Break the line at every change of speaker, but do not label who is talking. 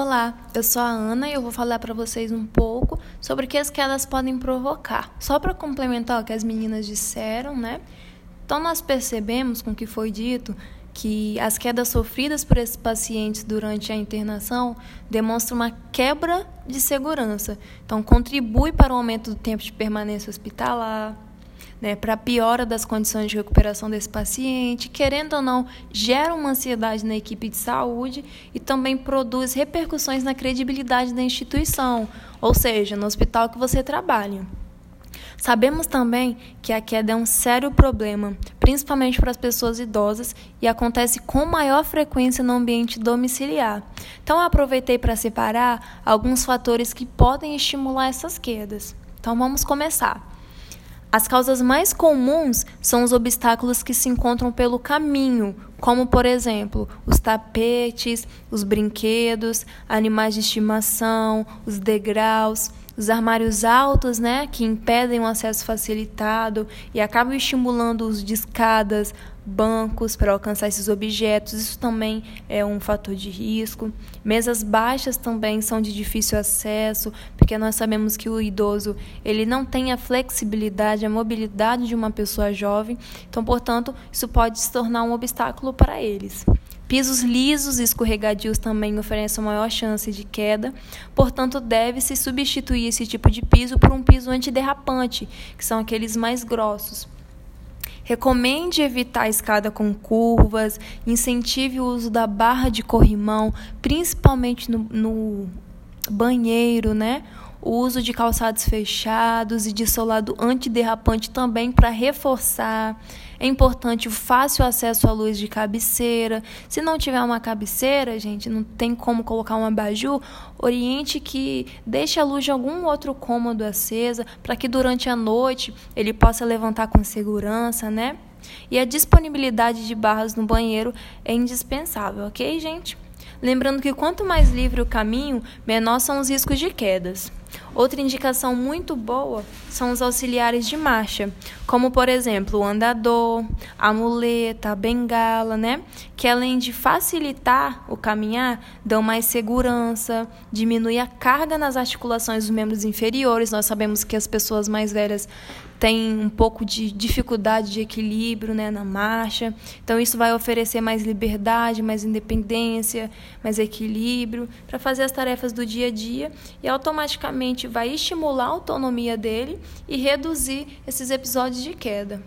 Olá, eu sou a Ana e eu vou falar para vocês um pouco sobre o que as quedas podem provocar. Só para complementar o que as meninas disseram, né? Então nós percebemos com o que foi dito que as quedas sofridas por esses pacientes durante a internação demonstram uma quebra de segurança. Então contribui para o aumento do tempo de permanência hospitalar, né, para piora das condições de recuperação desse paciente, querendo ou não, gera uma ansiedade na equipe de saúde e também produz repercussões na credibilidade da instituição, ou seja, no hospital que você trabalha. Sabemos também que a queda é um sério problema, principalmente para as pessoas idosas, e acontece com maior frequência no ambiente domiciliar. Então, aproveitei para separar alguns fatores que podem estimular essas quedas. Então, vamos começar. As causas mais comuns são os obstáculos que se encontram pelo caminho, como, por exemplo, os tapetes, os brinquedos, animais de estimação, os degraus, os armários altos, né, que impedem o acesso facilitado e acabam estimulando o uso de escadas, bancos para alcançar esses objetos. Isso também é um fator de risco. Mesas baixas também são de difícil acesso, porque nós sabemos que o idoso ele não tem a flexibilidade, a mobilidade de uma pessoa jovem. Então, portanto, isso pode se tornar um obstáculo para eles. Pisos lisos e escorregadios também oferecem maior chance de queda, portanto, deve-se substituir esse tipo de piso por um piso antiderrapante, que são aqueles mais grossos. Recomende evitar a escada com curvas, incentive o uso da barra de corrimão, principalmente no, no banheiro, né? O uso de calçados fechados e de solado antiderrapante também para reforçar. É importante o fácil acesso à luz de cabeceira. Se não tiver uma cabeceira, gente, não tem como colocar um abajur, oriente que deixe a luz de algum outro cômodo acesa para que durante a noite ele possa levantar com segurança, né? E a disponibilidade de barras no banheiro é indispensável, ok, gente? Lembrando que quanto mais livre o caminho, menor são os riscos de quedas. Outra indicação muito boa são os auxiliares de marcha, como por exemplo o andador, a muleta, a bengala, né? Que além de facilitar o caminhar, dão mais segurança, diminui a carga nas articulações dos membros inferiores. Nós sabemos que as pessoas mais velhas têm um pouco de dificuldade de equilíbrio né, na marcha. Então, isso vai oferecer mais liberdade, mais independência, mais equilíbrio para fazer as tarefas do dia a dia e automaticamente vai estimular a autonomia dele e reduzir esses episódios de queda.